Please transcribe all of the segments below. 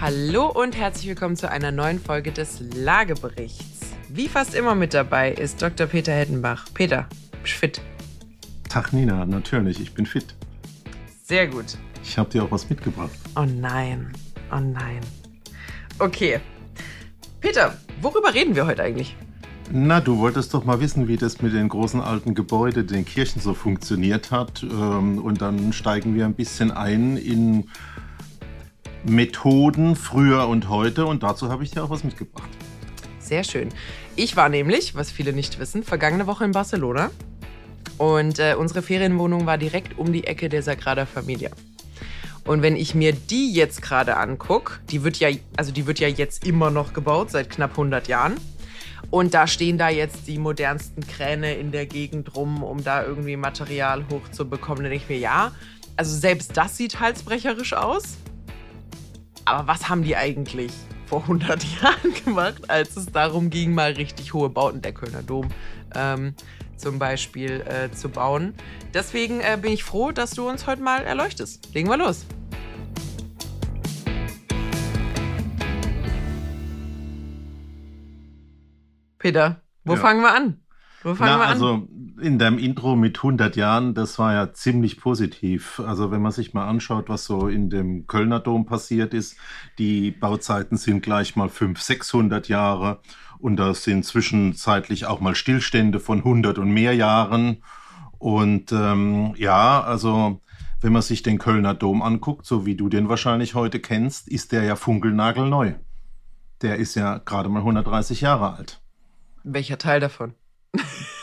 Hallo und herzlich willkommen zu einer neuen Folge des Lageberichts. Wie fast immer mit dabei ist Dr. Peter Hettenbach. Peter, bist du fit? Tag Nina, natürlich, ich bin fit. Sehr gut. Ich habe dir auch was mitgebracht. Oh nein, oh nein. Okay. Peter, worüber reden wir heute eigentlich? Na, du wolltest doch mal wissen, wie das mit den großen alten Gebäuden, den Kirchen so funktioniert hat. Ähm, Und dann steigen wir ein bisschen ein in Methoden früher und heute. Und dazu habe ich dir auch was mitgebracht. Sehr schön. Ich war nämlich, was viele nicht wissen, vergangene Woche in Barcelona. Und äh, unsere Ferienwohnung war direkt um die Ecke der Sagrada Familia. Und wenn ich mir die jetzt gerade angucke, die wird ja, also die wird ja jetzt immer noch gebaut, seit knapp 100 Jahren. Und da stehen da jetzt die modernsten Kräne in der Gegend rum, um da irgendwie Material hochzubekommen. Dann denke ich mir, ja, also selbst das sieht halsbrecherisch aus. Aber was haben die eigentlich vor 100 Jahren gemacht, als es darum ging, mal richtig hohe Bauten, der Kölner Dom ähm, zum Beispiel, äh, zu bauen? Deswegen äh, bin ich froh, dass du uns heute mal erleuchtest. Legen wir los. Peter, wo Ja. fangen wir an? Wo fangen Na, wir an? also in deinem Intro mit 100 Jahren, das war ja ziemlich positiv. Also wenn man sich mal anschaut, was so in dem Kölner Dom passiert ist, die Bauzeiten sind gleich mal 500, 600 Jahre und da sind zwischenzeitlich auch mal Stillstände von 100 und mehr Jahren. Und ähm, ja, also wenn man sich den Kölner Dom anguckt, so wie du den wahrscheinlich heute kennst, ist der ja funkelnagelneu. Der ist ja gerade mal 130 Jahre alt. Welcher Teil davon?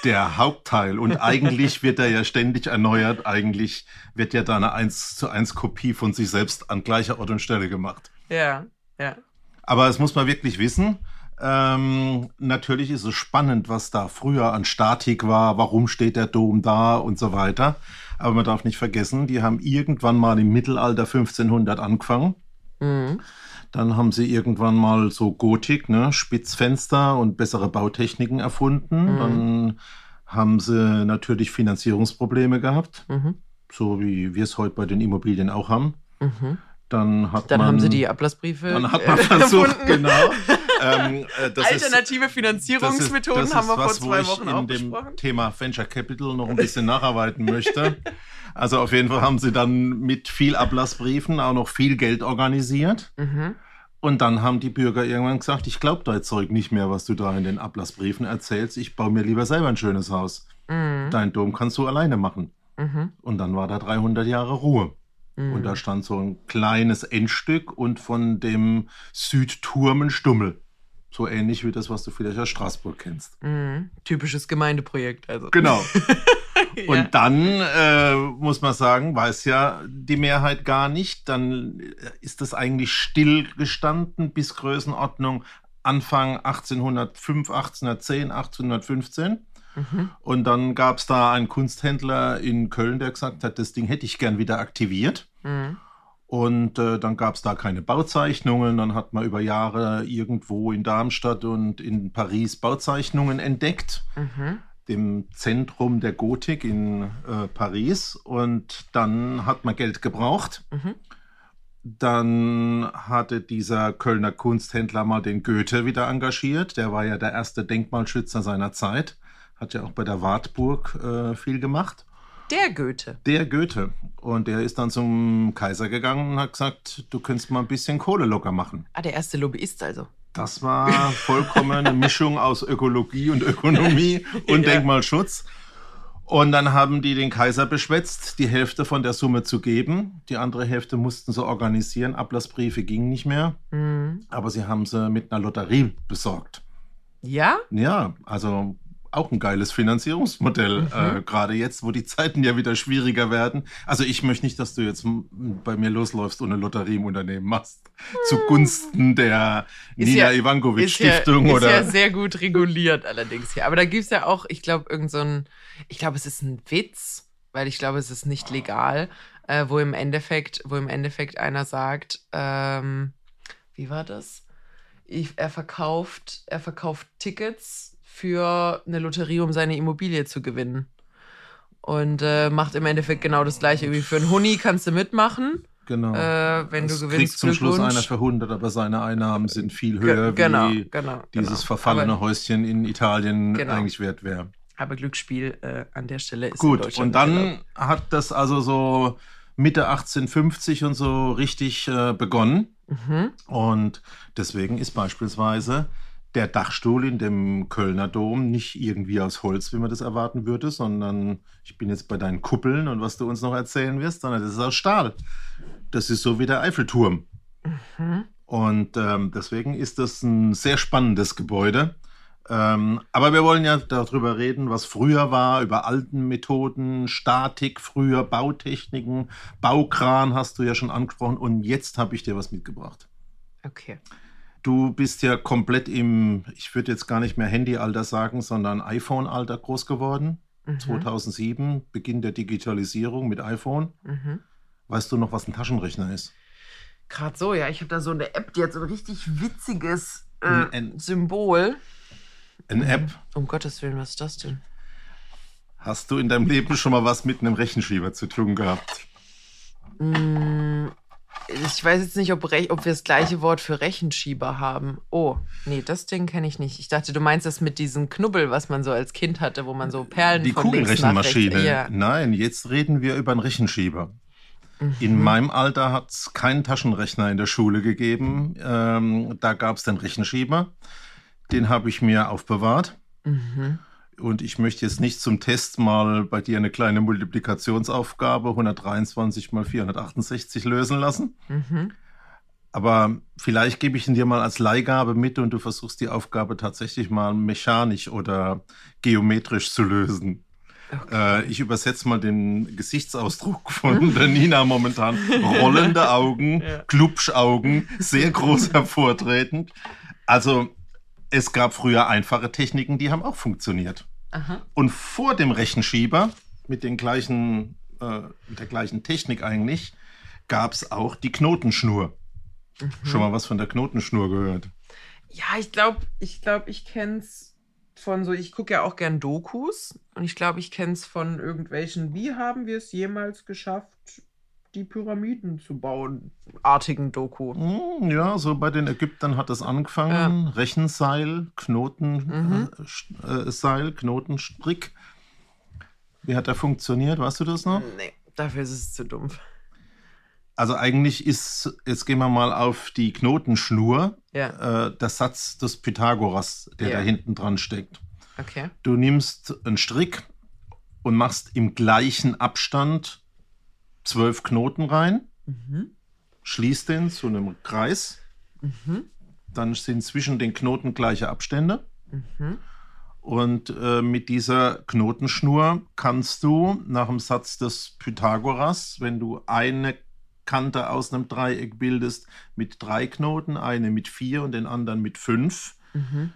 Der Hauptteil. Und eigentlich wird er ja ständig erneuert. Eigentlich wird ja da eine 1 zu 1 Kopie von sich selbst an gleicher Ort und Stelle gemacht. Ja, ja. Aber es muss man wirklich wissen. Ähm, natürlich ist es spannend, was da früher an Statik war, warum steht der Dom da und so weiter. Aber man darf nicht vergessen, die haben irgendwann mal im Mittelalter 1500 angefangen. Mhm. Dann haben sie irgendwann mal so Gotik, ne, Spitzfenster und bessere Bautechniken erfunden. Mhm. Dann haben sie natürlich Finanzierungsprobleme gehabt, Mhm. so wie wir es heute bei den Immobilien auch haben. Mhm. Dann hat Dann man, haben sie die Ablassbriefe. dann hat man versucht, genau. Ähm, äh, das ist- Alternative Finanzierungsmethoden ist, haben wir was, vor zwei wo Wochen auch in dem besprochen. Thema Venture Capital noch ein bisschen nacharbeiten möchte. Also auf jeden Fall haben sie dann mit viel Ablassbriefen auch noch viel Geld organisiert. Mhm. Und dann haben die Bürger irgendwann gesagt, ich glaube dein Zeug nicht mehr, was du da in den Ablassbriefen erzählst. Ich baue mir lieber selber ein schönes Haus. Mhm. Dein Dom kannst du alleine machen. Mhm. Und dann war da 300 Jahre Ruhe. Mhm. Und da stand so ein kleines Endstück und von dem Südturm ein Stummel. So ähnlich wie das, was du vielleicht aus Straßburg kennst. Mhm. Typisches Gemeindeprojekt, also. Genau. ja. Und dann äh, muss man sagen, weiß ja die Mehrheit gar nicht. Dann ist das eigentlich stillgestanden bis Größenordnung Anfang 1805, 1810, 1815. Mhm. Und dann gab es da einen Kunsthändler in Köln, der gesagt hat, das Ding hätte ich gern wieder aktiviert. Mhm. Und äh, dann gab es da keine Bauzeichnungen. Dann hat man über Jahre irgendwo in Darmstadt und in Paris Bauzeichnungen entdeckt Mhm. dem Zentrum der Gotik in äh, Paris und dann hat man Geld gebraucht. Mhm. Dann hatte dieser Kölner Kunsthändler mal den Goethe wieder engagiert. Der war ja der erste Denkmalschützer seiner Zeit. Hat ja auch bei der Wartburg äh, viel gemacht. Der Goethe. Der Goethe. Und der ist dann zum Kaiser gegangen und hat gesagt, du könntest mal ein bisschen Kohle locker machen. Ah, der erste Lobbyist also. Das war vollkommen eine Mischung aus Ökologie und Ökonomie und Ja. Denkmalschutz. Und dann haben die den Kaiser beschwätzt, die Hälfte von der Summe zu geben. Die andere Hälfte mussten sie organisieren. Ablassbriefe gingen nicht mehr, Mhm. aber sie haben sie mit einer Lotterie besorgt. Ja? Ja, also auch ein geiles Finanzierungsmodell, Mhm. äh, gerade jetzt, wo die Zeiten ja wieder schwieriger werden. Also ich möchte nicht, dass du jetzt bei mir losläufst und eine Lotterie im Unternehmen machst. Zugunsten der Ist Nina ja- Ivankovic Ist ja, Stiftung ist oder ja sehr gut reguliert allerdings hier. Aber da gibt es ja auch, ich glaube, irgend so ein, ich glaube, es ist ein Witz, weil ich glaube, es ist nicht legal, äh, wo im Endeffekt, wo im Endeffekt einer sagt, ähm, wie war das? Ich, er verkauft, er verkauft Tickets für eine Lotterie, um seine Immobilie zu gewinnen. Und äh, macht im Endeffekt genau das gleiche. Wie für einen Huni kannst du mitmachen. Genau. Äh, wenn du kriegt gewinnst, zum Schluss einer für 100, aber seine Einnahmen sind viel höher, genau, wie genau, dieses genau. verfallene Aber- Häuschen in Italien Genau. eigentlich wert wäre. Aber Glücksspiel äh, an der Stelle ist Gut, und dann hat das also so Mitte 1850 und so richtig äh, begonnen. Mhm. Und deswegen ist beispielsweise der Dachstuhl in dem Kölner Dom nicht irgendwie aus Holz, wie man das erwarten würde, sondern ich bin jetzt bei deinen Kuppeln und was du uns noch erzählen wirst, sondern das ist aus Stahl. Das ist so wie der Eiffelturm. Mhm. Und ähm, deswegen ist das ein sehr spannendes Gebäude. Ähm, aber wir wollen ja darüber reden, was früher war, über alten Methoden, Statik früher, Bautechniken, Baukran hast du ja schon angesprochen und jetzt habe ich dir was mitgebracht. Okay. Du bist ja komplett im, ich würde jetzt gar nicht mehr Handyalter sagen, sondern iPhone-Alter groß geworden. Mhm. 2007, Beginn der Digitalisierung mit iPhone. Mhm. Weißt du noch, was ein Taschenrechner ist? Gerade so, ja. Ich habe da so eine App, die hat so ein richtig witziges äh, Ein- ein- Symbol. Eine App. Um Gottes Willen, was ist das denn? Hast du in deinem Leben schon mal was mit einem Rechenschieber zu tun gehabt? Ich weiß jetzt nicht, ob, ob wir das gleiche Wort für Rechenschieber haben. Oh, nee, das Ding kenne ich nicht. Ich dachte, du meinst das mit diesem Knubbel, was man so als Kind hatte, wo man so Perlen Die Kugelrechenmaschine. Ja. Nein, jetzt reden wir über einen Rechenschieber. Mhm. In meinem Alter hat es keinen Taschenrechner in der Schule gegeben. Ähm, da gab es den Rechenschieber. Den habe ich mir aufbewahrt. Mhm. Und ich möchte jetzt nicht zum Test mal bei dir eine kleine Multiplikationsaufgabe 123 mal 468 lösen lassen. Mhm. Aber vielleicht gebe ich ihn dir mal als Leihgabe mit und du versuchst die Aufgabe tatsächlich mal mechanisch oder geometrisch zu lösen. Äh, ich übersetze mal den Gesichtsausdruck von der Nina momentan. Rollende Augen, Ja. Klubschaugen, sehr groß hervortretend. Also es gab früher einfache Techniken, die haben auch funktioniert. Aha. Und vor dem Rechenschieber mit den gleichen, äh, mit der gleichen Technik eigentlich, gab es auch die Knotenschnur. Schon mal was von der Knotenschnur gehört? Ja, ich glaube, ich glaube, ich kenn's von so, ich gucke ja auch gern Dokus und ich glaube, ich kenn's von irgendwelchen, wie haben wir es jemals geschafft, die Pyramiden zu bauen, artigen Doku. Hm, Ja, so bei den Ägyptern hat es angefangen. Rechenseil, Knotenseil, äh, Sch- äh, Seil, Knotenstrick. Wie hat der funktioniert? Weißt du das noch? Nee, dafür ist es zu dumpf. Also eigentlich ist, jetzt gehen wir mal auf die Knotenschnur, Ja, äh, der Satz des Pythagoras, der Ja. da hinten dran steckt. okay. Du nimmst einen Strick und machst im gleichen Abstand zwölf Knoten rein, Mhm. schließt den zu einem Kreis. Mhm. Dann sind zwischen den Knoten gleiche Abstände. Mhm. Und äh, mit dieser Knotenschnur kannst du nach dem Satz des Pythagoras, wenn du eine Kante aus einem Dreieck bildest mit drei Knoten, eine mit vier und den anderen mit fünf, Mhm.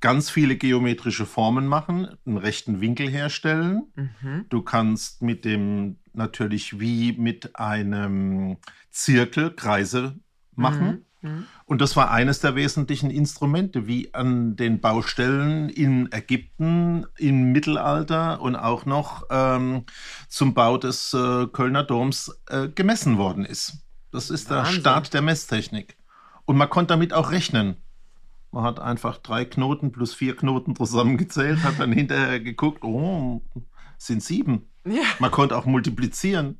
ganz viele geometrische Formen machen, einen rechten Winkel herstellen. Mhm. Du kannst mit dem natürlich wie mit einem Zirkel Kreise machen. Mhm. Und das war eines der wesentlichen Instrumente, wie an den Baustellen in Ägypten im Mittelalter und auch noch ähm, zum Bau des äh, Kölner Doms äh, gemessen worden ist. Das ist der Wahnsinn. Start der Messtechnik. Und man konnte damit auch rechnen. Man hat einfach drei Knoten plus vier Knoten zusammengezählt, hat dann hinterher geguckt, oh, sind sieben. Ja. Man konnte auch multiplizieren.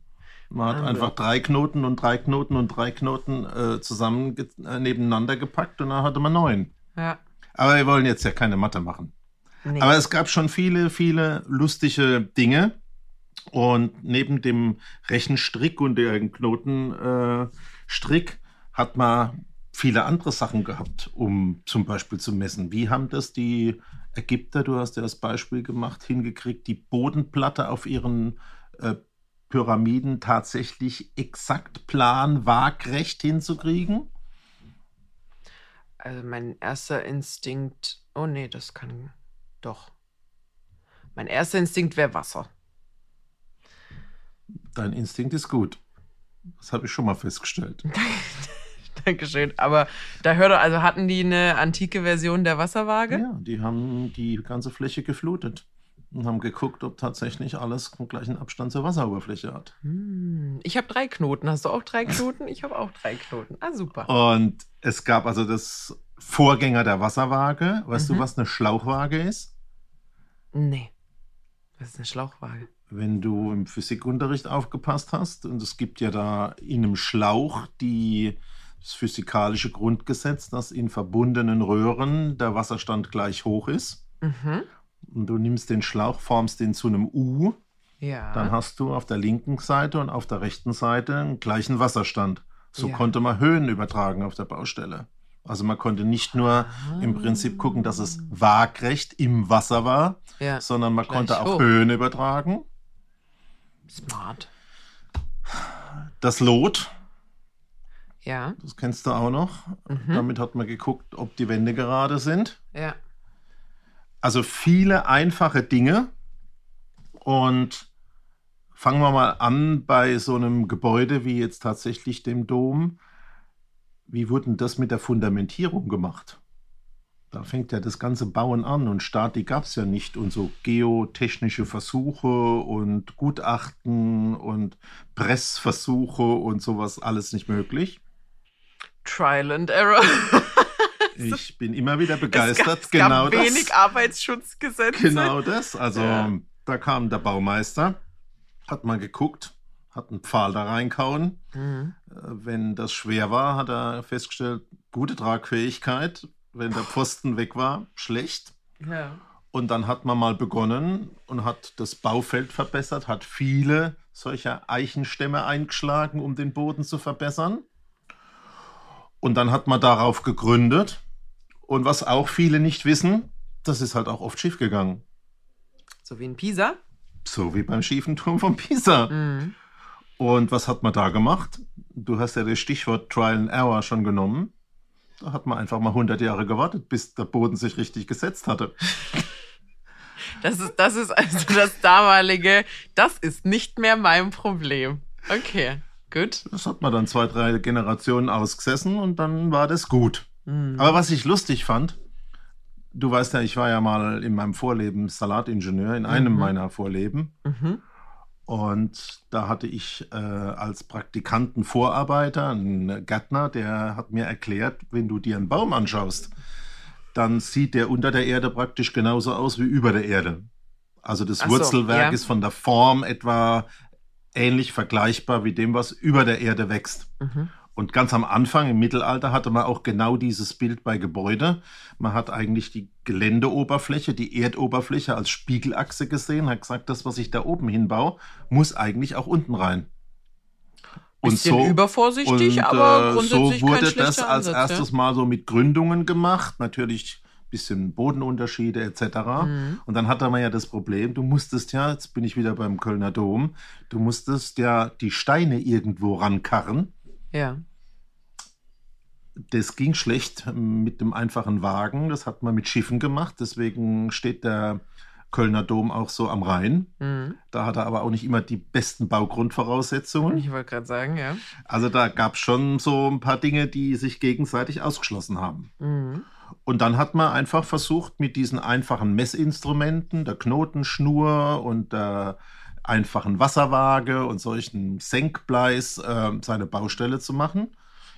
Man hat Wahnsinn. einfach drei Knoten und drei Knoten und drei Knoten äh, zusammen äh, nebeneinander gepackt und dann hatte man neun. ja. Aber wir wollen jetzt ja keine Mathe machen. Nee. Aber es gab schon viele, viele lustige Dinge. Und neben dem Rechenstrick und dem Knotenstrick äh, hat man viele andere Sachen gehabt, um zum Beispiel zu messen. Wie haben das die Ägypter, du hast ja das Beispiel gemacht, hingekriegt, die Bodenplatte auf ihren äh, Pyramiden tatsächlich exakt plan, waagrecht hinzukriegen? Also mein erster Instinkt. Oh nee, das kann. Doch. Mein erster Instinkt wäre Wasser. Dein Instinkt ist gut. Das habe ich schon mal festgestellt. Dankeschön. Aber da hör doch, also hatten die eine antike Version der Wasserwaage? Ja, die haben die ganze Fläche geflutet. und haben geguckt, ob tatsächlich alles den gleichen Abstand zur Wasseroberfläche hat. Hm, Ich habe drei Knoten. Hast du auch drei Knoten? Ich habe auch drei Knoten. Ah, super. Und es gab also das Vorgänger der Wasserwaage. Weißt Mhm. du, was eine Schlauchwaage ist? Nee. Das ist eine Schlauchwaage. Wenn du im Physikunterricht aufgepasst hast, und es gibt ja da in einem Schlauch die, das physikalische Grundgesetz, dass in verbundenen Röhren der Wasserstand gleich hoch ist. Mhm. Und du nimmst den Schlauch, formst den zu einem U, Ja. dann hast du auf der linken Seite und auf der rechten Seite einen gleichen Wasserstand. So Ja. konnte man Höhen übertragen auf der Baustelle. Also man konnte nicht nur im Prinzip gucken, dass es waagrecht im Wasser war, ja. sondern man Gleich konnte auch hoch. Höhen übertragen. Smart. Das Lot, Ja. das kennst du auch noch. Mhm. Damit hat man geguckt, ob die Wände gerade sind. Ja. Also viele einfache Dinge. Und fangen wir mal an bei so einem Gebäude wie jetzt tatsächlich dem Dom. Wie wurde denn das mit der Fundamentierung gemacht? Da fängt ja das ganze Bauen an und Statik gab es ja nicht und so geotechnische Versuche und Gutachten und Pressversuche und sowas alles nicht möglich. Trial and Error. Ich bin immer wieder begeistert. es gab, genau es gab wenig das. Arbeitsschutzgesetze. Genau das. Also Ja. da kam der Baumeister, hat mal geguckt, hat einen Pfahl da reinkauen. Mhm. Äh, Wenn das schwer war, hat er festgestellt, gute Tragfähigkeit. Wenn der Pfosten weg war, schlecht. Ja. Und dann hat man mal begonnen und hat das Baufeld verbessert, hat viele solcher Eichenstämme eingeschlagen, um den Boden zu verbessern. Und dann hat man darauf gegründet. Und was auch viele nicht wissen, das ist halt auch oft schiefgegangen. So wie in Pisa. So wie beim schiefen Turm von Pisa. Mhm. Und was hat man da gemacht? Du hast ja das Stichwort Trial and Error schon genommen. Da hat man einfach mal 100 Jahre gewartet, bis der Boden sich richtig gesetzt hatte. Das ist, das ist also das damalige, das ist nicht mehr mein Problem. Okay, gut. Das hat man dann zwei, drei Generationen ausgesessen und dann war das gut. Mhm. Aber was ich lustig fand, du weißt ja, ich war ja mal in meinem Vorleben Salatingenieur, in einem Mhm. meiner Vorleben. Mhm. Und da hatte ich äh, als Praktikanten Vorarbeiter, einen Gärtner, der hat mir erklärt, wenn du dir einen Baum anschaust, dann sieht der unter der Erde praktisch genauso aus wie über der Erde. Also das Ach so, Wurzelwerk ja. ist von der Form etwa ähnlich vergleichbar wie dem, was über der Erde wächst. Mhm. Und ganz am Anfang im Mittelalter hatte man auch genau dieses Bild bei Gebäude. Man hat eigentlich die Geländeoberfläche, die Erdoberfläche als Spiegelachse gesehen, hat gesagt, das, was ich da oben hinbaue, muss eigentlich auch unten rein. Bisschen übervorsichtig, und, aber äh, grundsätzlich so wurde kein das als Ansatz, erstes Mal so mit Gründungen gemacht. Natürlich bisschen Bodenunterschiede etc. Mhm. Und dann hatte man ja das Problem, du musstest ja, jetzt bin ich wieder beim Kölner Dom, du musstest ja die Steine irgendwo rankarren. Ja. Das ging schlecht mit dem einfachen Wagen. Das hat man mit Schiffen gemacht. Deswegen steht der Kölner Dom auch so am Rhein. Mhm. Da hat er aber auch nicht immer die besten Baugrundvoraussetzungen. Ich wollte gerade sagen, ja. Also da gab es schon so ein paar Dinge, die sich gegenseitig ausgeschlossen haben. Mhm. Und dann hat man einfach versucht, mit diesen einfachen Messinstrumenten, der Knotenschnur und der einfachen Wasserwaage und solchen Senkbleis äh, seine Baustelle zu machen.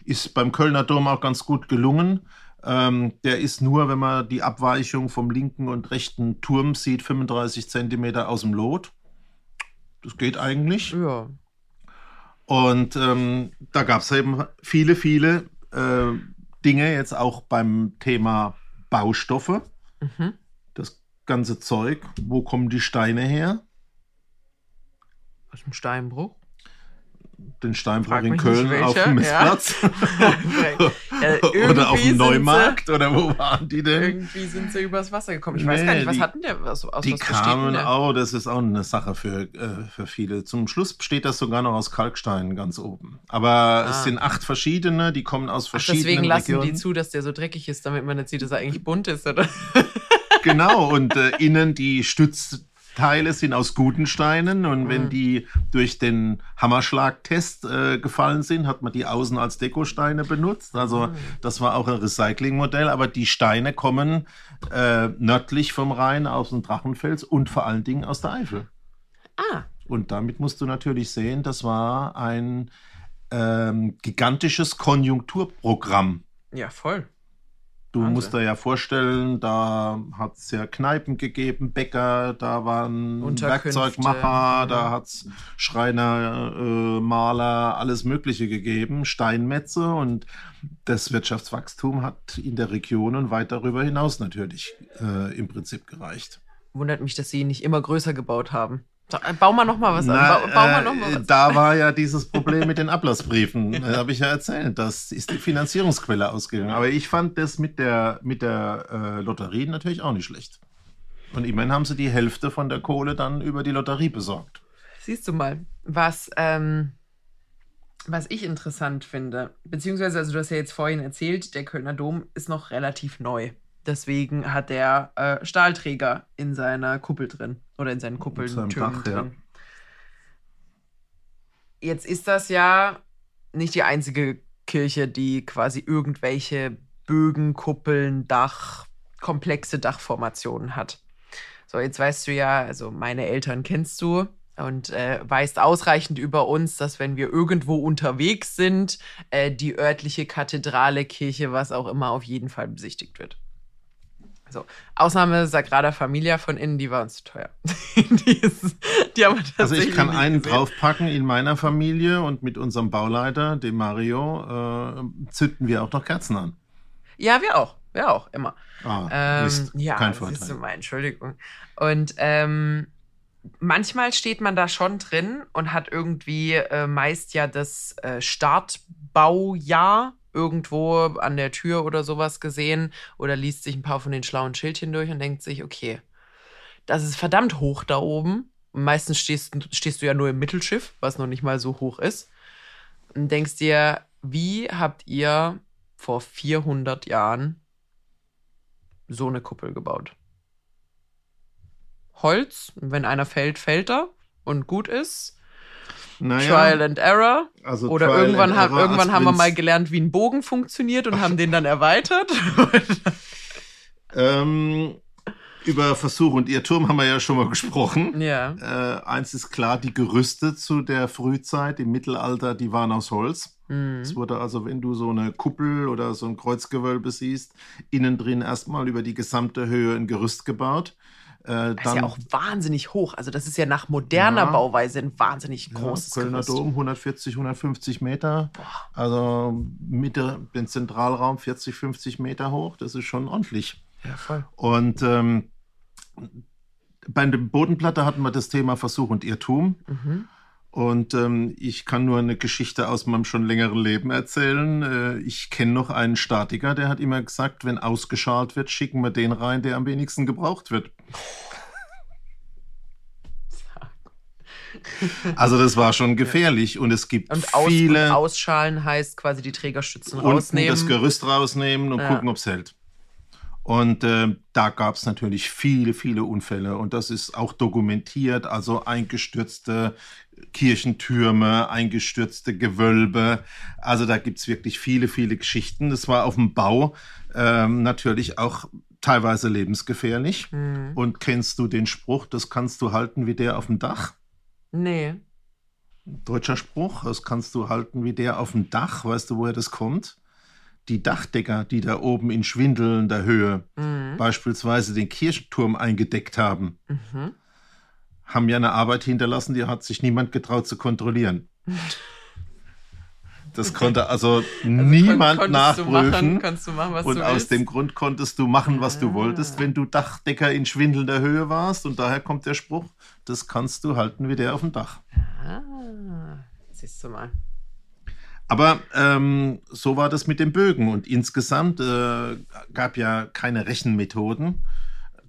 Ist beim Kölner Dom auch ganz gut gelungen. Ähm, der ist nur, wenn man die Abweichung vom linken und rechten Turm sieht, 35 Zentimeter aus dem Lot. Das geht eigentlich. Ja. Und ähm, da gab es eben viele, viele äh, Dinge, jetzt auch beim Thema Baustoffe. Mhm. Das ganze Zeug, wo kommen die Steine her? Aus dem Steinbruch. Den Steinbruch Frag in Köln auf dem ja. Äh, oder auf dem Neumarkt? Oder wo waren die denn? Irgendwie sind sie übers Wasser gekommen. Ich weiß Nee, gar nicht, was die- hatten der? Was, aus Die was kamen auch, das ist auch eine Sache für, äh, für viele. Zum Schluss besteht das sogar noch aus Kalkstein ganz oben. Aber Ah. es sind acht verschiedene, die kommen aus Ach, verschiedenen deswegen lassen Regionen. die zu, dass der so dreckig ist, damit man nicht sieht, dass er eigentlich bunt ist, oder? Genau, und äh, innen die Stütz, Teile sind aus guten Steinen und mhm. wenn die durch den Hammerschlagtest äh, gefallen sind, hat man die außen als Dekosteine benutzt. Also mhm. das war auch ein Recyclingmodell, aber die Steine kommen äh, nördlich vom Rhein aus dem Drachenfels und vor allen Dingen aus der Eifel. Ah. Und damit musst du natürlich sehen, das war ein ähm, gigantisches Konjunkturprogramm. Ja, voll. Du Wahnsinn. musst dir ja vorstellen, da hat es ja Kneipen gegeben, Bäcker, da waren Werkzeugmacher, da mhm. hat es Schreiner, äh, Maler, alles Mögliche gegeben, Steinmetze und das Wirtschaftswachstum hat in der Region und weit darüber hinaus natürlich äh, im Prinzip gereicht. Wundert mich, dass sie ihn nicht immer größer gebaut haben. Äh, bau mal noch mal was Na, an. Bau, bau mal noch mal was. Äh, da war ja dieses Problem mit den Ablassbriefen. ja. Habe ich ja erzählt. Das ist die Finanzierungsquelle ausgegangen. Aber ich fand das mit der, mit der äh, Lotterie natürlich auch nicht schlecht. Und immerhin haben sie die Hälfte von der Kohle dann über die Lotterie besorgt. Siehst du mal, was, ähm, was ich interessant finde, beziehungsweise, also du hast ja jetzt vorhin erzählt, der Kölner Dom ist noch relativ neu. Deswegen hat er äh, Stahlträger in seiner Kuppel drin oder in seinen Kuppeln drin. Ja. Jetzt ist das ja nicht die einzige Kirche, die quasi irgendwelche Bögen, Kuppeln, Dach, komplexe Dachformationen hat. So, jetzt weißt du ja, also meine Eltern kennst du und äh, weißt ausreichend über uns, dass wenn wir irgendwo unterwegs sind, äh, die örtliche Kathedrale, Kirche, was auch immer, auf jeden Fall besichtigt wird. So, Ausnahme Sagrada Familia von innen, die war uns zu teuer. die, ist, die also ich kann einen gesehen. draufpacken in meiner Familie und mit unserem Bauleiter, dem Mario, äh, zünden wir auch noch Kerzen an. Ja, wir auch. Wir auch, immer. Ah, ähm, Mist. ja, Kein Vorteil. Mal, Entschuldigung. Und ähm, manchmal steht man da schon drin und hat irgendwie äh, meist ja das äh, Startbaujahr irgendwo an der Tür oder sowas gesehen oder liest sich ein paar von den schlauen Schildchen durch und denkt sich, okay, das ist verdammt hoch da oben. meistens stehst, stehst du ja nur im Mittelschiff, was noch nicht mal so hoch ist. Und denkst dir, wie habt ihr vor 400 Jahren so eine Kuppel gebaut? Holz, wenn einer fällt, fällt er und gut ist. Naja, Trial and Error. Also Oder Trial irgendwann, ha irgendwann haben wir mal gelernt, wie ein Bogen funktioniert und haben den dann erweitert. ähm, über Versuch und Irrtum haben wir ja schon mal gesprochen. Ja. Äh, eins ist klar, die Gerüste zu der Frühzeit im Mittelalter, die waren aus Holz. Mhm. Es wurde also, wenn du so eine Kuppel oder so ein Kreuzgewölbe siehst, innen drin erstmal über die gesamte Höhe ein Gerüst gebaut. Äh, das ist ja auch wahnsinnig hoch. Also das ist ja nach moderner ja, Bauweise ein wahnsinnig großes ja, Kölner Gerüst. Dom 140, 150 Meter. Boah. Also mit dem Zentralraum 40, 50 Meter hoch. Das ist schon ordentlich. Ja, voll. Und ähm, bei der Bodenplatte hatten wir das Thema Versuch und Irrtum. Mhm. Und ähm, ich kann nur eine Geschichte aus meinem schon längeren Leben erzählen. Äh, ich kenne noch einen Statiker, der hat immer gesagt, wenn ausgeschalt wird, schicken wir den rein, der am wenigsten gebraucht wird. Also das war schon gefährlich und es gibt und aus, viele... Und ausschalen heißt quasi die Trägerstützen rausnehmen. Und das Gerüst rausnehmen und ja. gucken, ob es hält. Und äh, da gab es natürlich viele, viele Unfälle und das ist auch dokumentiert, also eingestürzte Kirchentürme, eingestürzte Gewölbe. Also da gibt es wirklich viele, viele Geschichten. Das war auf dem Bau ähm, natürlich auch teilweise lebensgefährlich. Mhm. Und kennst du den Spruch, das kannst du halten wie der auf dem Dach? Nee. Deutscher Spruch, das kannst du halten wie der auf dem Dach. Weißt du, woher das kommt? die Dachdecker, die da oben in schwindelnder Höhe mhm. beispielsweise den Kirchturm eingedeckt haben, mhm. Haben ja eine Arbeit hinterlassen, die hat sich niemand getraut zu kontrollieren. Das konnte also, also niemand kon nachprüfen. Du machen, machen, und aus dem Grund konntest du machen, was ah. du wolltest, wenn du Dachdecker in schwindelnder Höhe warst. Und daher kommt der Spruch, das kannst du halten wie der auf dem Dach. Ah, siehst du mal. Aber ähm, so war das mit den Bögen. Und insgesamt äh, gab ja keine Rechenmethoden,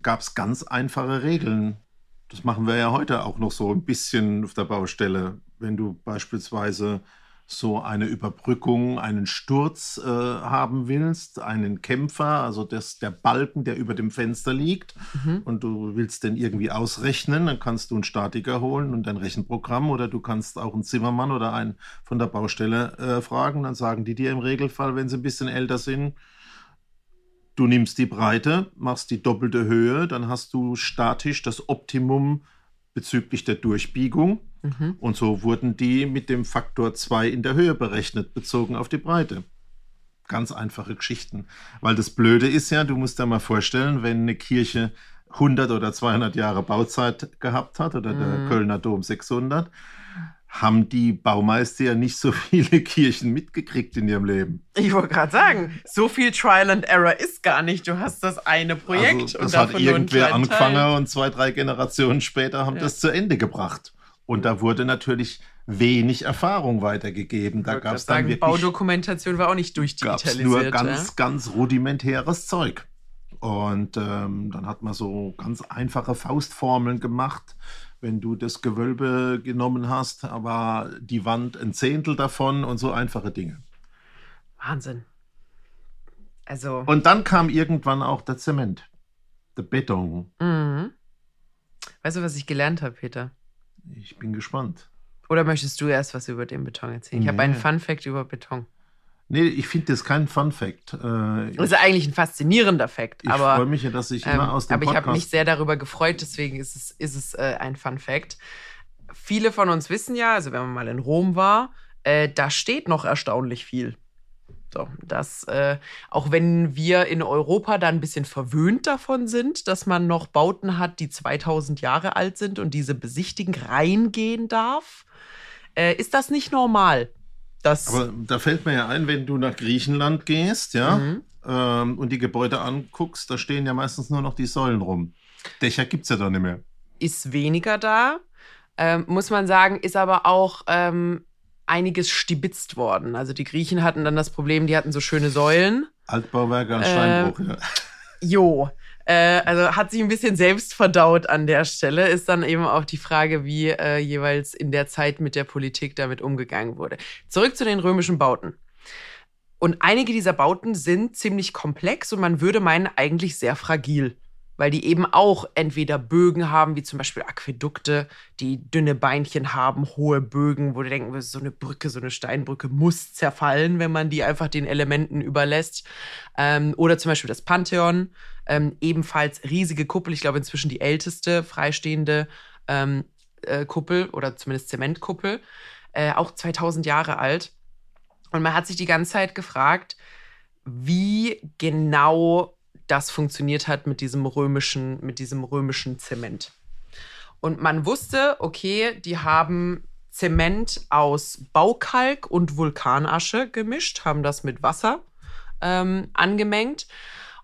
gab es ganz einfache Regeln. Das machen wir ja heute auch noch so ein bisschen auf der Baustelle. Wenn du beispielsweise so eine Überbrückung, einen Sturz äh, haben willst, einen Kämpfer, also das, der Balken, der über dem Fenster liegt, mhm. und du willst den irgendwie ausrechnen, dann kannst du einen Statiker holen und ein Rechenprogramm oder du kannst auch einen Zimmermann oder einen von der Baustelle äh, fragen, dann sagen die dir im Regelfall, wenn sie ein bisschen älter sind, du nimmst die Breite, machst die doppelte Höhe, dann hast du statisch das Optimum bezüglich der Durchbiegung Mhm. Und so wurden die mit dem Faktor 2 in der Höhe berechnet, bezogen auf die Breite. Ganz einfache Geschichten. Weil das Blöde ist ja, du musst dir mal vorstellen, wenn eine Kirche 100 oder 200 Jahre Bauzeit gehabt hat oder der mhm. Kölner Dom 600, haben die Baumeister ja nicht so viele Kirchen mitgekriegt in ihrem Leben. Ich wollte gerade sagen, so viel Trial and Error ist gar nicht. Du hast das eine Projekt also, das und hat irgendwer angefangen und zwei, drei Generationen später haben ja. das zu Ende gebracht. Und da wurde natürlich wenig Erfahrung weitergegeben. Da gab es dann wirklich, Baudokumentation war auch nicht durchdigitalisiert. nur ganz, ja? ganz rudimentäres Zeug. Und ähm, dann hat man so ganz einfache Faustformeln gemacht. Wenn du das Gewölbe genommen hast, aber die Wand ein Zehntel davon und so einfache Dinge. Wahnsinn. Also. Und dann kam irgendwann auch der Zement, der Beton. Mhm. Weißt du, was ich gelernt habe, Peter? Ich bin gespannt. Oder möchtest du erst was über den Beton erzählen? Nee. Ich habe einen Fun Fact über Beton. Nee, ich finde das kein Fun Fact. Äh, das ist eigentlich ein faszinierender Fact. Ich freue mich ja, dass ich immer ähm, aus dem Aber Podcast ich habe mich sehr darüber gefreut, deswegen ist es, ist es äh, ein Fun Fact. Viele von uns wissen ja, also wenn man mal in Rom war, äh, da steht noch erstaunlich viel. So, dass äh, auch wenn wir in Europa da ein bisschen verwöhnt davon sind, dass man noch Bauten hat, die 2000 Jahre alt sind und diese besichtigen reingehen darf, äh, ist das nicht normal. Das Aber da fällt mir ja ein, wenn du nach Griechenland gehst, ja, mhm. ähm, und die Gebäude anguckst, da stehen ja meistens nur noch die Säulen rum. Dächer gibt es ja da nicht mehr. Ist weniger da. Ähm, muss man sagen, ist aber auch ähm, einiges stibitzt worden. Also die Griechen hatten dann das Problem, die hatten so schöne Säulen. Altbauwerke an Steinbruch, äh, ja. Jo. Äh, also hat sich ein bisschen selbst verdaut an der Stelle. Ist dann eben auch die Frage, wie äh, jeweils in der Zeit mit der Politik damit umgegangen wurde. Zurück zu den römischen Bauten. Und einige dieser Bauten sind ziemlich komplex und man würde meinen, eigentlich sehr fragil weil die eben auch entweder Bögen haben, wie zum Beispiel Aquädukte, die dünne Beinchen haben, hohe Bögen, wo du denken so eine Brücke, so eine Steinbrücke muss zerfallen, wenn man die einfach den Elementen überlässt. Ähm, oder zum Beispiel das Pantheon, ähm, ebenfalls riesige Kuppel, ich glaube inzwischen die älteste freistehende ähm, äh, Kuppel oder zumindest Zementkuppel, äh, auch 2000 Jahre alt. Und man hat sich die ganze Zeit gefragt, wie genau das funktioniert hat mit diesem römischen, mit diesem römischen Zement. Und man wusste, okay, die haben Zement aus Baukalk und Vulkanasche gemischt, haben das mit Wasser ähm, angemengt.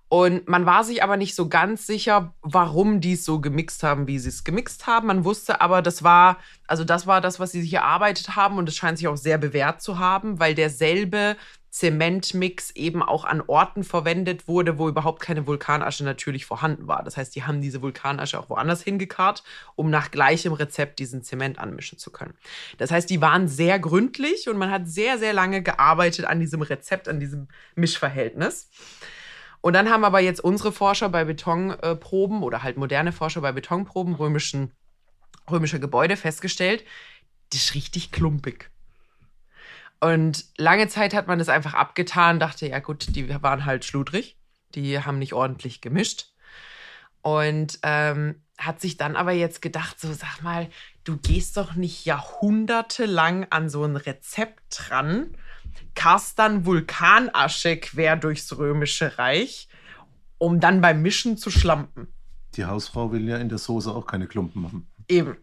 Und man war sich aber nicht so ganz sicher, warum die es so gemixt haben, wie sie es gemixt haben. Man wusste aber, das war, also das war das, was sie sich erarbeitet haben und es scheint sich auch sehr bewährt zu haben, weil derselbe Zementmix eben auch an Orten verwendet wurde, wo überhaupt keine Vulkanasche natürlich vorhanden war. Das heißt, die haben diese Vulkanasche auch woanders hingekarrt, um nach gleichem Rezept diesen Zement anmischen zu können. Das heißt, die waren sehr gründlich und man hat sehr, sehr lange gearbeitet an diesem Rezept, an diesem Mischverhältnis. Und dann haben aber jetzt unsere Forscher bei Betonproben oder halt moderne Forscher bei Betonproben römischen, römischer Gebäude festgestellt, das ist richtig klumpig. Und lange Zeit hat man das einfach abgetan, dachte, ja gut, die waren halt schludrig, die haben nicht ordentlich gemischt. Und ähm, hat sich dann aber jetzt gedacht, so sag mal, du gehst doch nicht jahrhundertelang an so ein Rezept dran, karst dann Vulkanasche quer durchs Römische Reich, um dann beim Mischen zu schlampen. Die Hausfrau will ja in der Soße auch keine Klumpen machen. Eben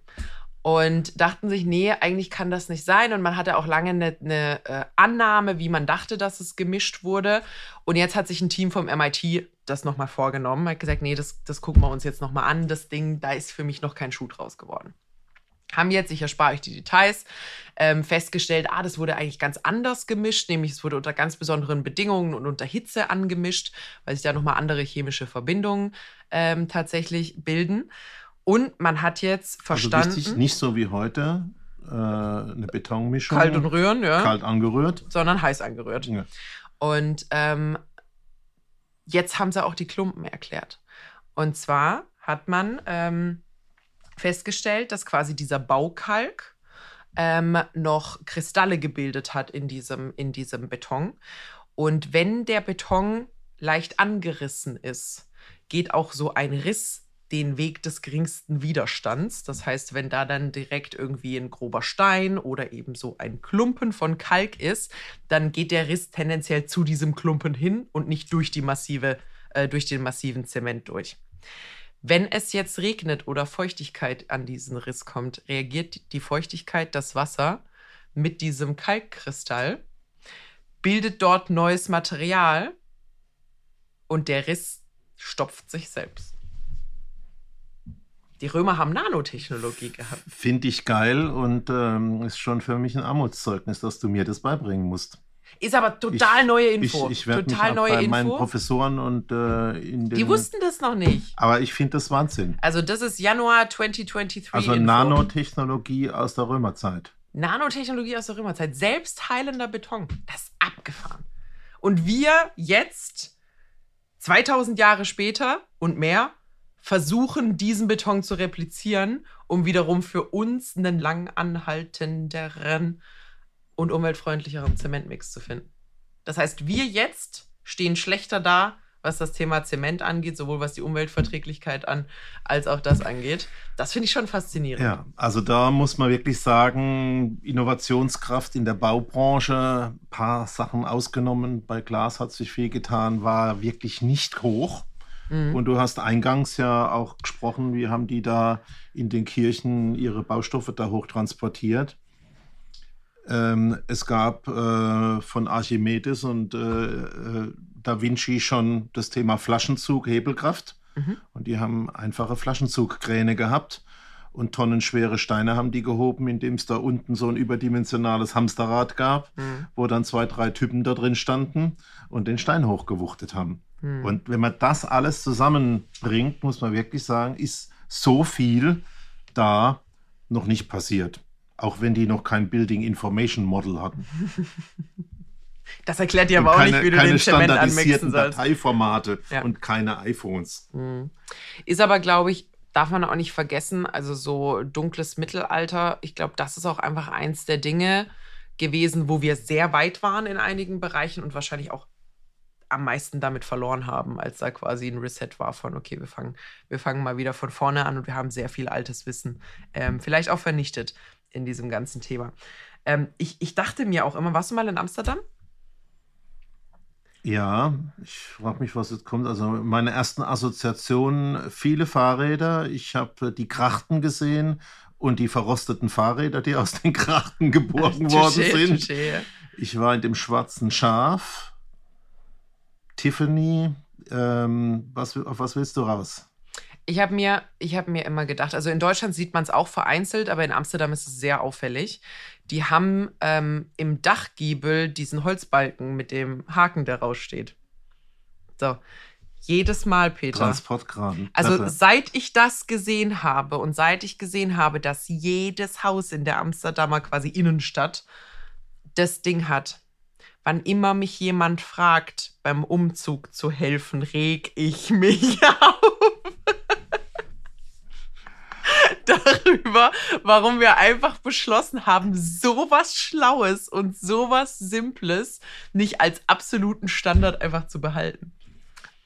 und dachten sich, nee, eigentlich kann das nicht sein. Und man hatte auch lange eine, eine äh, Annahme, wie man dachte, dass es gemischt wurde. Und jetzt hat sich ein Team vom MIT das nochmal vorgenommen, hat gesagt, nee, das, das gucken wir uns jetzt nochmal an. Das Ding, da ist für mich noch kein Schuh draus geworden. Haben jetzt, ich erspare euch die Details, ähm, festgestellt, ah, das wurde eigentlich ganz anders gemischt, nämlich es wurde unter ganz besonderen Bedingungen und unter Hitze angemischt, weil sich da nochmal andere chemische Verbindungen ähm, tatsächlich bilden. Und man hat jetzt verstanden. Also wichtig, nicht so wie heute, äh, eine Betonmischung. Kalt und rühren, ja. Kalt angerührt. Sondern heiß angerührt. Ja. Und ähm, jetzt haben sie auch die Klumpen erklärt. Und zwar hat man ähm, festgestellt, dass quasi dieser Baukalk ähm, noch Kristalle gebildet hat in diesem, in diesem Beton. Und wenn der Beton leicht angerissen ist, geht auch so ein Riss den Weg des geringsten Widerstands. Das heißt, wenn da dann direkt irgendwie ein grober Stein oder eben so ein Klumpen von Kalk ist, dann geht der Riss tendenziell zu diesem Klumpen hin und nicht durch die massive, äh, durch den massiven Zement durch. Wenn es jetzt regnet oder Feuchtigkeit an diesen Riss kommt, reagiert die Feuchtigkeit, das Wasser mit diesem Kalkkristall, bildet dort neues Material und der Riss stopft sich selbst. Die Römer haben Nanotechnologie gehabt. Finde ich geil und ähm, ist schon für mich ein Armutszeugnis, dass du mir das beibringen musst. Ist aber total ich, neue Info. Ich, ich werde total mich neue bei Info. meinen Professoren und äh, in den. Die wussten das noch nicht. Aber ich finde das Wahnsinn. Also das ist Januar 2023. Also Info. Nanotechnologie aus der Römerzeit. Nanotechnologie aus der Römerzeit. Selbstheilender Beton. Das ist abgefahren. Und wir jetzt, 2000 Jahre später und mehr, versuchen, diesen Beton zu replizieren, um wiederum für uns einen lang anhaltenderen und umweltfreundlicheren Zementmix zu finden. Das heißt, wir jetzt stehen schlechter da, was das Thema Zement angeht, sowohl was die Umweltverträglichkeit an, als auch das angeht. Das finde ich schon faszinierend. Ja, also da muss man wirklich sagen, Innovationskraft in der Baubranche, ein paar Sachen ausgenommen, bei Glas hat sich viel getan, war wirklich nicht hoch. Mhm. Und du hast eingangs ja auch gesprochen, wie haben die da in den Kirchen ihre Baustoffe da hoch transportiert. Ähm, es gab äh, von Archimedes und äh, äh, Da Vinci schon das Thema Flaschenzug, Hebelkraft. Mhm. Und die haben einfache Flaschenzugkräne gehabt. Und tonnenschwere Steine haben die gehoben, indem es da unten so ein überdimensionales Hamsterrad gab, Mhm. wo dann zwei, drei Typen da drin standen und den Stein hochgewuchtet haben. Mhm. Und wenn man das alles zusammenbringt, muss man wirklich sagen, ist so viel da noch nicht passiert. Auch wenn die noch kein Building Information Model hatten. Das erklärt dir aber auch keine, nicht, wie du den Zement anmixen sollst. Dateiformate Ja. und keine iPhones. Mhm. Ist aber, glaube ich, darf man auch nicht vergessen, also so dunkles Mittelalter, ich glaube, das ist auch einfach eins der Dinge gewesen, wo wir sehr weit waren in einigen Bereichen und wahrscheinlich auch am meisten damit verloren haben, als da quasi ein Reset war von, okay, wir fangen, wir fangen mal wieder von vorne an und wir haben sehr viel altes Wissen, ähm, vielleicht auch vernichtet in diesem ganzen Thema. Ähm, ich, ich dachte mir auch immer, warst du mal in Amsterdam? Ja, ich frage mich, was jetzt kommt. Also meine ersten Assoziationen, viele Fahrräder. Ich habe die Krachten gesehen und die verrosteten Fahrräder, die aus den Krachten geborgen worden Touché, sind. touché, ja. Ich war in dem schwarzen Schaf. Tiffany, ähm, was, auf was willst du raus? Ich habe mir, ich hab mir immer gedacht, also in Deutschland sieht man es auch vereinzelt, aber in Amsterdam ist es sehr auffällig. Die haben ähm, im Dachgiebel diesen Holzbalken mit dem Haken, der raussteht. So, jedes Mal, Peter. Transportkran. Also seit ich das gesehen habe und seit ich gesehen habe, dass jedes Haus in der Amsterdamer quasi Innenstadt das Ding hat, wann immer mich jemand fragt, beim Umzug zu helfen, reg ich mich auf. Darüber, warum wir einfach beschlossen haben, sowas Schlaues und sowas Simples nicht als absoluten Standard einfach zu behalten.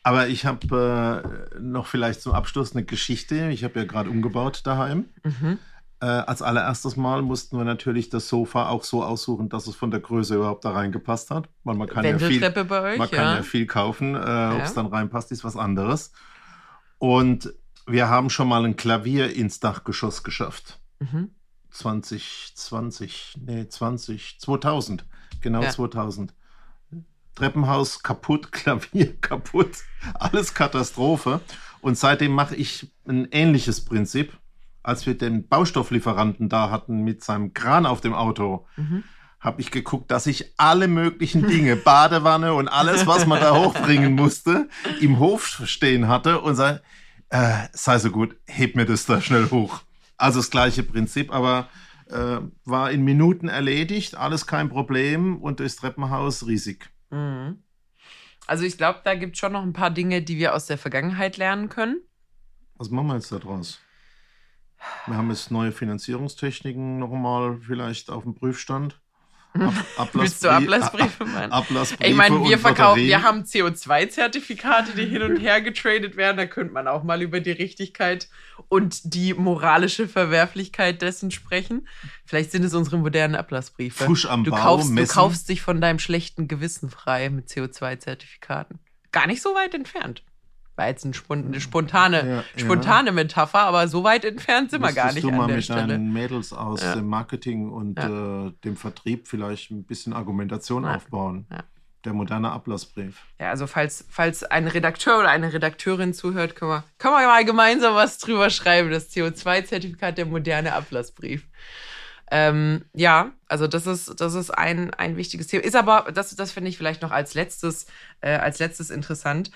Aber ich habe äh, noch vielleicht zum Abschluss eine Geschichte. Ich habe ja gerade umgebaut daheim. Mhm. Äh, als allererstes Mal mussten wir natürlich das Sofa auch so aussuchen, dass es von der Größe überhaupt da reingepasst hat. Weil man kann, ja viel, euch, man kann ja. ja viel kaufen. Äh, Ob es dann reinpasst, ist was anderes. Und wir haben schon mal ein Klavier ins Dachgeschoss geschafft. Mhm. 2020, nee, 20, 2000, genau Ja. 2000. Treppenhaus kaputt, Klavier kaputt, alles Katastrophe. Und seitdem mache ich ein ähnliches Prinzip. Als wir den Baustofflieferanten da hatten mit seinem Kran auf dem Auto, Mhm. habe ich geguckt, dass ich alle möglichen Dinge, Badewanne und alles, was man da hochbringen musste, im Hof stehen hatte und sei, äh, sei so gut, heb mir das da schnell hoch. Also das gleiche Prinzip, aber Äh, war in Minuten erledigt, alles kein Problem und durchs Treppenhaus riesig. Mhm. Also ich glaube, da gibt es schon noch ein paar Dinge, die wir aus der Vergangenheit lernen können. Was machen wir jetzt daraus? Wir haben jetzt neue Finanzierungstechniken nochmal vielleicht auf dem Prüfstand. Ab Willst du Ablassbriefe meinen? Ablassbriefe ich meine, wir verkaufen, wir haben CO2-Zertifikate, die hin und her getradet werden. Da könnte man auch mal über die Richtigkeit und die moralische Verwerflichkeit dessen sprechen. Vielleicht sind es unsere modernen Ablassbriefe. Fusch am du Bau, kaufst, messen. du kaufst dich von deinem schlechten Gewissen frei mit CO2-Zertifikaten. Gar nicht so weit entfernt. War jetzt eine spontane, Ja, spontane Metapher, aber so weit entfernt sind wir gar nicht du mal an der mit Stelle. deinen Mädels aus Ja. dem Marketing und äh, dem Vertrieb vielleicht ein bisschen Argumentation Ja. aufbauen. Ja. Der moderne Ablassbrief. Ja, also falls, falls ein Redakteur oder eine Redakteurin zuhört, können wir, können wir mal gemeinsam was drüber schreiben. Das CO2-Zertifikat, der moderne Ablassbrief. Ähm, ja, also das ist, das ist ein, ein wichtiges Thema. Ist aber, das, das finde ich vielleicht noch als letztes, äh, als letztes interessant.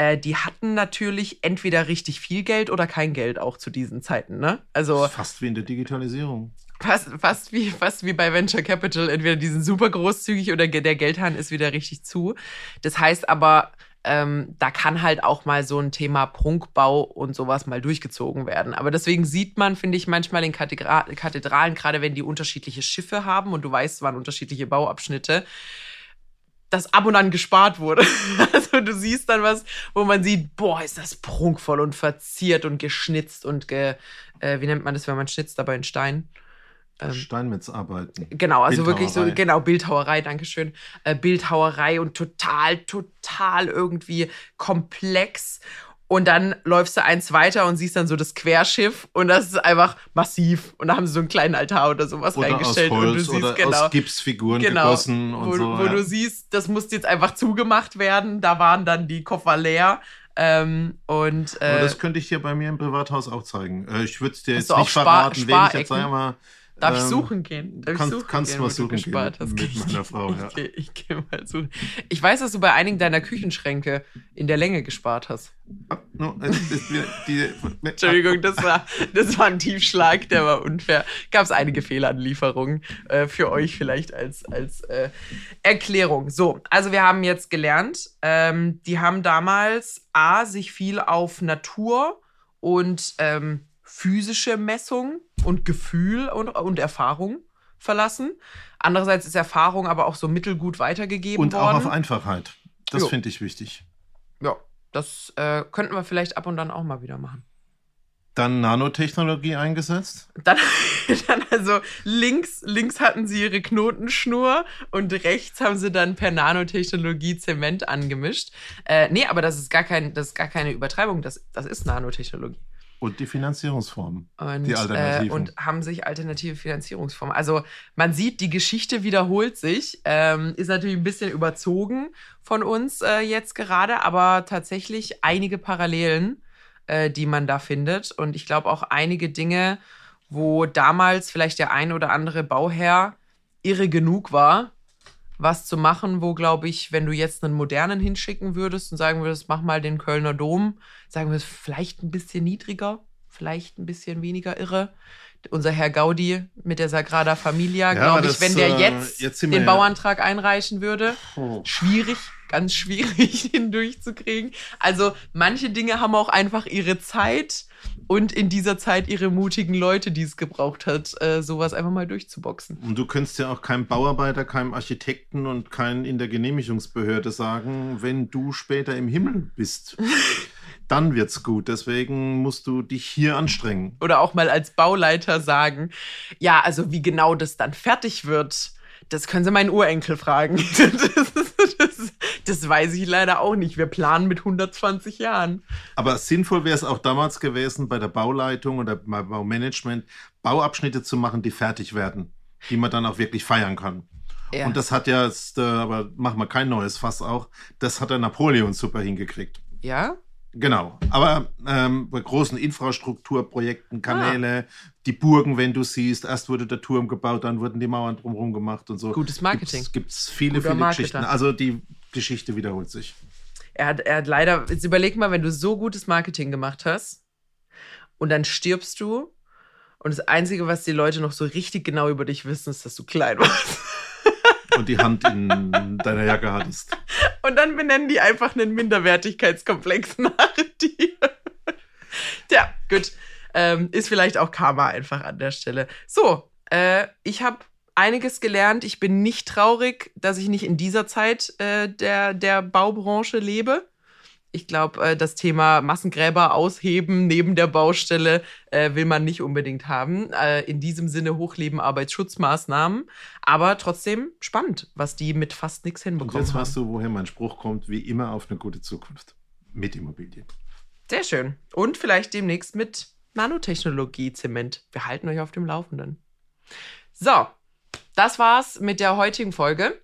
Äh, die hatten natürlich entweder richtig viel Geld oder kein Geld auch zu diesen Zeiten, ne? Also fast wie in der Digitalisierung. fast, fast, wie, fast wie bei Venture Capital. Entweder die sind super großzügig oder der Geldhahn ist wieder richtig zu. Das heißt aber, ähm, da kann halt auch mal so ein Thema Prunkbau und sowas mal durchgezogen werden. Aber deswegen sieht man, finde ich, manchmal in Kathedra Kathedralen, gerade wenn die unterschiedliche Schiffe haben und du weißt, es waren unterschiedliche Bauabschnitte, dass ab und an gespart wurde. Also du siehst dann was, wo man sieht, boah, ist das prunkvoll und verziert und geschnitzt und ge, äh, wie nennt man das, wenn man schnitzt, aber in Stein? Ähm, Steinmetzarbeiten. Genau, also wirklich so, genau, Bildhauerei, Dankeschön. Äh, Bildhauerei und total, total irgendwie komplex. Und dann läufst du eins weiter und siehst dann so das Querschiff und das ist einfach massiv. Und da haben sie so einen kleinen Altar oder sowas Oder aus reingestellt. und du Holz siehst, oder genau, aus Gipsfiguren genau, gegossen und wo, so. wo ja. du siehst, das musste jetzt einfach zugemacht werden. Da waren dann die Koffer leer. Ähm, und Aber äh, das könnte ich dir bei mir im Privathaus auch zeigen. Äh, ich würde es dir jetzt nicht Spar- verraten, wen ich jetzt sage, aber. Darf ich ähm, suchen gehen? Darf ich kannst- suchen kannst gehen, mal suchen gehen mit- meiner Frau, ja. Ich, geh- ich gehe mal suchen. Ich weiß, dass du bei einigen deiner Küchenschränke in der Länge gespart hast. Ah, no, ist wieder die, Entschuldigung, das war, das war ein Tiefschlag, der war unfair. Gab es einige Fehlanlieferungen äh, für euch vielleicht als, als äh, Erklärung. So, also wir haben jetzt gelernt, ähm, die haben damals A, sich viel auf Natur und ähm, physische Messung und Gefühl und, und Erfahrung verlassen. Andererseits ist Erfahrung aber auch so mittelgut weitergegeben Und auch worden. auf Einfachheit. Das finde ich wichtig. ja, das äh, könnten wir vielleicht ab und dann auch mal wieder machen. Dann Nanotechnologie eingesetzt. Dann, dann also links, links hatten sie ihre Knotenschnur und rechts haben sie dann per Nanotechnologie Zement angemischt. Äh, nee, aber das ist gar, kein, das ist gar keine Übertreibung, das, das ist Nanotechnologie. Und die Finanzierungsformen. Und, Die Alternativen. Äh, und haben sich alternative Finanzierungsformen. Also man sieht, die Geschichte wiederholt sich. Ähm, ist natürlich ein bisschen überzogen von uns äh, jetzt gerade, aber tatsächlich einige Parallelen, äh, die man da findet. Und ich glaube auch einige Dinge, wo damals vielleicht der ein oder andere Bauherr irre genug war, was zu machen, wo, glaube ich, wenn du jetzt einen modernen hinschicken würdest und sagen würdest, mach mal den Kölner Dom, sagen wir es vielleicht ein bisschen niedriger, vielleicht ein bisschen weniger irre. Unser Herr Gaudi mit der Sagrada Familia, Ja, glaube ich, das, wenn der äh, jetzt, jetzt den ja- Bauantrag einreichen würde, Oh. schwierig, ganz schwierig, den durchzukriegen. Also manche Dinge haben auch einfach ihre Zeit und in dieser Zeit ihre mutigen Leute, die es gebraucht hat, äh, sowas einfach mal durchzuboxen. Und du könntest ja auch keinem Bauarbeiter, keinem Architekten und keinen in der Genehmigungsbehörde sagen, wenn du später im Himmel bist, dann wird's gut. Deswegen musst du dich hier anstrengen. Oder auch mal als Bauleiter sagen, ja, also wie genau das dann fertig wird, das können Sie meinen Urenkel fragen. Das, das, das weiß ich leider auch nicht. Wir planen mit 120 Jahren. Aber sinnvoll wäre es auch damals gewesen, bei der Bauleitung oder beim Baumanagement Bauabschnitte zu machen, die fertig werden, die man dann auch wirklich feiern kann. Ja. Und das hat ja, jetzt, äh, aber machen wir kein neues Fass auch, das hat der Napoleon super hingekriegt. ja? Genau. Aber ähm, bei großen Infrastrukturprojekten, Kanäle, die Burgen, wenn du siehst, erst wurde der Turm gebaut, dann wurden die Mauern drumherum gemacht und so. Gutes Marketing. Es gibt viele, Guter viele Marketer. Geschichten. Also die Geschichte wiederholt sich. Er hat, er hat leider, jetzt überleg mal, wenn du so gutes Marketing gemacht hast und dann stirbst du Und das Einzige, was die Leute noch so richtig genau über dich wissen, ist, dass du klein warst. Und die Hand in deiner Jacke hattest. Und dann benennen die einfach einen Minderwertigkeitskomplex nach dir. Tja, gut. Ähm, ist vielleicht auch Karma einfach an der Stelle. So, äh, ich habe einiges gelernt. Ich bin nicht traurig, dass ich nicht in dieser Zeit äh, der, der Baubranche lebe. Ich glaube, äh, das Thema Massengräber ausheben neben der Baustelle äh, will man nicht unbedingt haben. Äh, in diesem Sinne Hochleben Arbeitsschutzmaßnahmen. Aber trotzdem spannend, was die mit fast nichts hinbekommen Und jetzt weißt du, woher mein Spruch kommt, wie immer auf eine gute Zukunft. Mit Immobilien. Sehr schön. Und vielleicht demnächst mit Nanotechnologie-Zement. Wir halten euch auf dem Laufenden. So, das war's mit der heutigen Folge.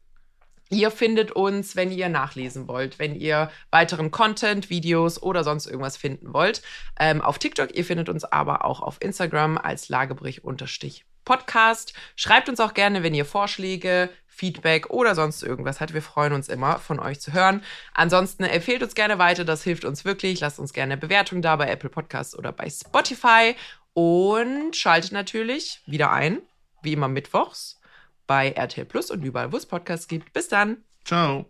Ihr findet uns, wenn ihr nachlesen wollt, wenn ihr weiteren Content, Videos oder sonst irgendwas finden wollt, ähm, auf TikTok. Ihr findet uns aber auch auf Instagram als Lagebrich-Podcast. Schreibt uns auch gerne, wenn ihr Vorschläge, Feedback oder sonst irgendwas habt. Wir freuen uns immer, von euch zu hören. Ansonsten empfehlt uns gerne weiter, das hilft uns wirklich. Lasst uns gerne eine Bewertung da bei Apple Podcasts oder bei Spotify. Und schaltet natürlich wieder ein, wie immer mittwochs, bei RTL Plus und überall, wo es Podcasts gibt. Bis dann. Ciao.